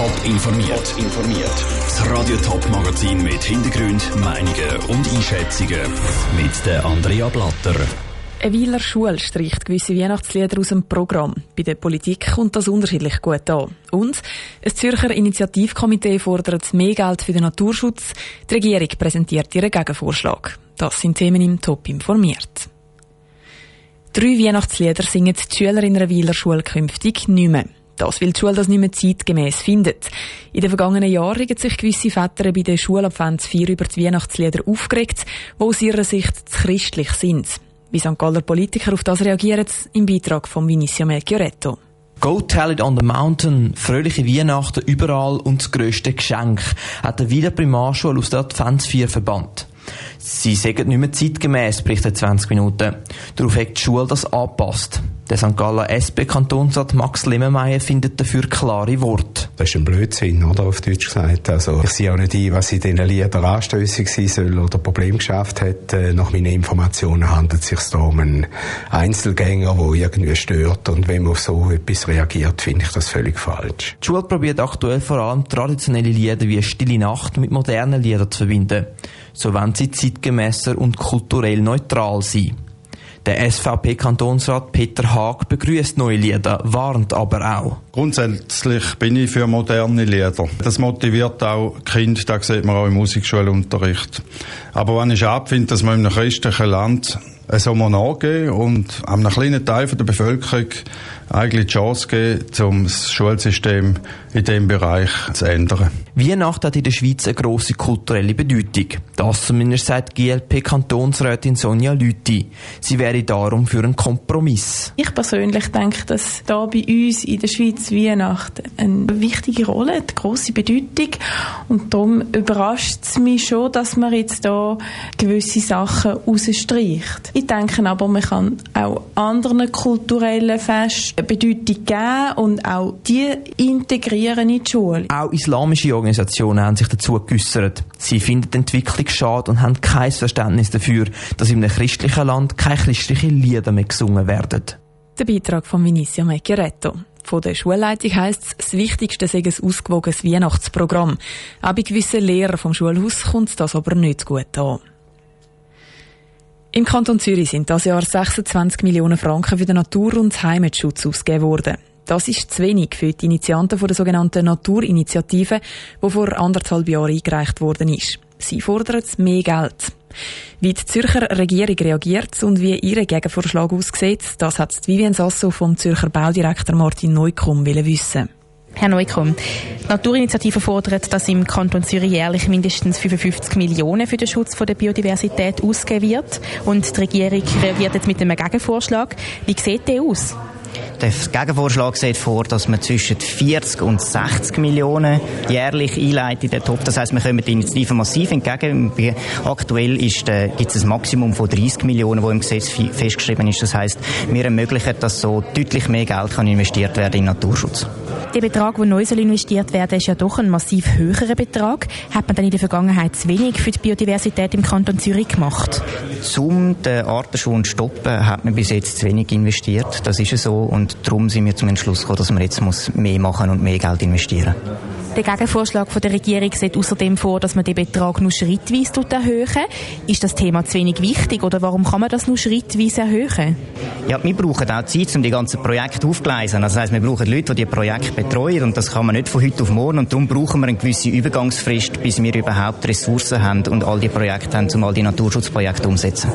Top informiert. informiert. Das Radio Top Magazin mit Hintergrund, Meinungen und Einschätzungen mit der Andrea Blatter. Eine Wieler Schule streicht gewisse Weihnachtslieder aus dem Programm. Bei der Politik kommt das unterschiedlich gut an. Und ein Zürcher Initiativkomitee fordert mehr Geld für den Naturschutz. Die Regierung präsentiert ihren Gegenvorschlag. Das sind Themen im Top informiert. Drei Weihnachtslieder singen die Schüler in einer Wieler Schule künftig nicht mehr. Das, weil die Schule das nicht mehr zeitgemäß findet. In den vergangenen Jahren haben sich gewisse Väter bei den Schulabfans 4 über die Weihnachtslieder aufgeregt, die aus ihrer Sicht zu christlich sind. Wie St. Galler Politiker auf das reagieren, im Beitrag von Vinicio Melchioretto. Go Tell It on the Mountain, fröhliche Weihnachten überall und das grösste Geschenk, hat der Wieler Primarschule aus der Adventsvier verbannt. Sie sagen nicht mehr zeitgemäß, berichtet 20 Minuten. Darauf hat die Schule das angepasst. Der St. Galler SP-Kantonsrat Max Lemmermeier findet dafür klare Worte. Das ist ein Blödsinn, oder? Auf Deutsch gesagt. Also, ich sehe auch nicht ein, was in diesen Liedern anstößig sein soll oder Problem geschafft hat. Äh, nach meinen Informationen handelt es sich um einen Einzelgänger, der irgendwie stört. Und wenn man auf so etwas reagiert, finde ich das völlig falsch. Die Schule probiert aktuell vor allem traditionelle Lieder wie Stille Nacht mit modernen Liedern zu verbinden. So wollen sie zeitgemäßer und kulturell neutral sein. Der SVP-Kantonsrat Peter Haag begrüßt neue Lieder, warnt aber auch. Grundsätzlich bin ich für moderne Lieder. Das motiviert auch Kinder, das sieht man auch im Musikschulunterricht. Aber wenn ich abfinde, dass man in einem christlichen Land so nachgehen und einem kleinen Teil der Bevölkerung eigentlich die Chance geben, um das Schulsystem in diesem Bereich zu ändern. Weihnachten hat in der Schweiz eine grosse kulturelle Bedeutung. Das zumindest sagt GLP-Kantonsrätin Sonja Lüthi. Sie wäre darum für einen Kompromiss. Ich persönlich denke, dass da bei uns in der Schweiz Weihnachten eine wichtige Rolle hat, eine grosse Bedeutung. Und darum überrascht es mich schon, dass man jetzt da gewisse Sachen rausstreicht. Ich denke aber, man kann auch anderen kulturellen Festen Bedeutung geben und auch die integrieren in die Schule. Auch islamische Organisationen haben sich dazu geäussert. Sie finden die Entwicklung schade und haben kein Verständnis dafür, dass in einem christlichen Land keine christlichen Lieder mehr gesungen werden. Der Beitrag von Vinicio Mecchiaretto. Von der Schulleitung heisst es, das Wichtigste sei ein ausgewogenes Weihnachtsprogramm. Auch bei gewissen Lehrern vom Schulhaus kommt das aber nicht gut an. Im Kanton Zürich sind das Jahr 26 Millionen Franken für den Natur- und Heimatschutz ausgegeben worden. Das ist zu wenig für die Initianten der sogenannten Naturinitiative, die vor anderthalb Jahren eingereicht worden ist. Sie fordern mehr Geld. Wie die Zürcher Regierung reagiert und wie ihr Gegenvorschlag aussieht, das hat Vivian Sasso vom Zürcher Baudirektor Martin Neukomm wissen. Herr Neukomm, die Naturinitiative fordert, dass im Kanton Zürich jährlich mindestens 55 Millionen für den Schutz der Biodiversität ausgegeben wird. Und die Regierung reagiert jetzt mit einem Gegenvorschlag. Wie sieht der aus? Der Gegenvorschlag sieht vor, dass man zwischen 40 und 60 Millionen jährlich einleitet in den Top. Das heißt, wir kommen die Initiative massiv entgegen. Aktuell äh, gibt es ein Maximum von 30 Millionen, das im Gesetz festgeschrieben ist. Das heißt, wir ermöglichen, dass so deutlich mehr Geld kann investiert werden in Naturschutz. Der Betrag, der neu investiert werden soll, ist ja doch ein massiv höherer Betrag. Hat man dann in der Vergangenheit zu wenig für die Biodiversität im Kanton Zürich gemacht? Zum den Artenschwund stoppen hat man bis jetzt zu wenig investiert. Das ist so und darum sind wir zum Entschluss gekommen, dass man jetzt muss mehr machen und mehr Geld investieren muss. Der Gegenvorschlag von der Regierung sieht außerdem vor, dass man den Betrag nur schrittweise erhöhen Ist das Thema zu wenig wichtig oder warum kann man das nur schrittweise erhöhen? Ja, wir brauchen auch Zeit, um die ganzen Projekte aufzugleisen. Also das heisst, wir brauchen Leute, die die Projekte betreuen und das kann man nicht von heute auf morgen und darum brauchen wir eine gewisse Übergangsfrist, bis wir überhaupt Ressourcen haben und all die Projekte haben, um all die Naturschutzprojekte umzusetzen.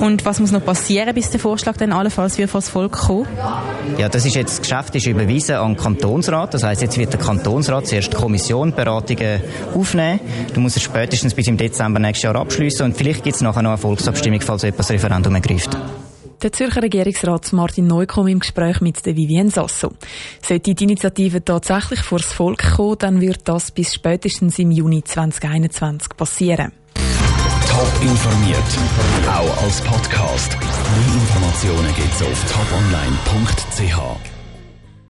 Und was muss noch passieren, bis der Vorschlag dann allenfalls wieder vor das Volk kommt? Ja, das ist jetzt, das Geschäft ist überwiesen an den Kantonsrat. Das heisst, jetzt wird der Kantonsrat zuerst die Kommission Beratungen aufnehmen. Du musst es spätestens bis im Dezember nächstes Jahr abschließen und vielleicht gibt es nachher noch eine Volksabstimmung, falls das Referendum ergreift. Der Zürcher Regierungsrat Martin Neukomm im Gespräch mit der Vivienne Sasso. Sollte die Initiative tatsächlich vor das Volk kommen, dann wird das bis spätestens im Juni 2021 passieren. Top informiert, auch als Podcast. Mehr Informationen gibt es auf toponline.ch.